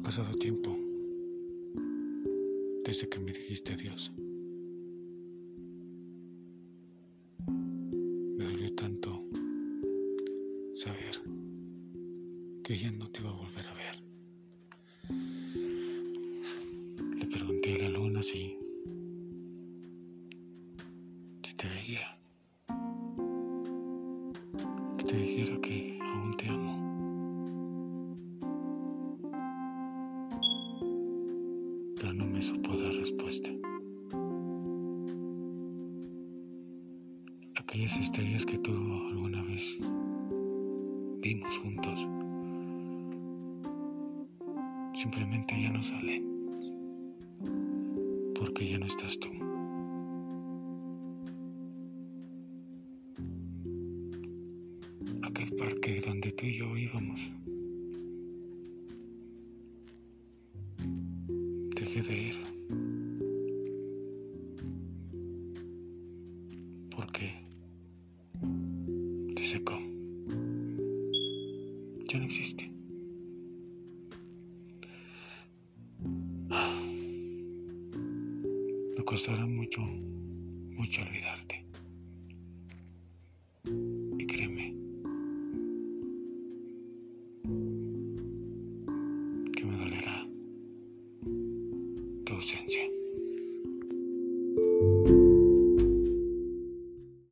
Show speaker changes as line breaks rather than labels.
pasado tiempo desde que me dijiste adiós. Me dolió tanto saber que ya no te iba a volver a ver. Le pregunté a la luna si, si te veía. Que te dijera que aún te amo. Pero no me supo dar respuesta. Aquellas estrellas que tú alguna vez vimos juntos simplemente ya no salen porque ya no estás tú. Aquel parque donde tú y yo íbamos. Dejé de. Porque te secó. Ya no existe. Me costará mucho, mucho olvidarte. Y créeme que me dolerá 现前。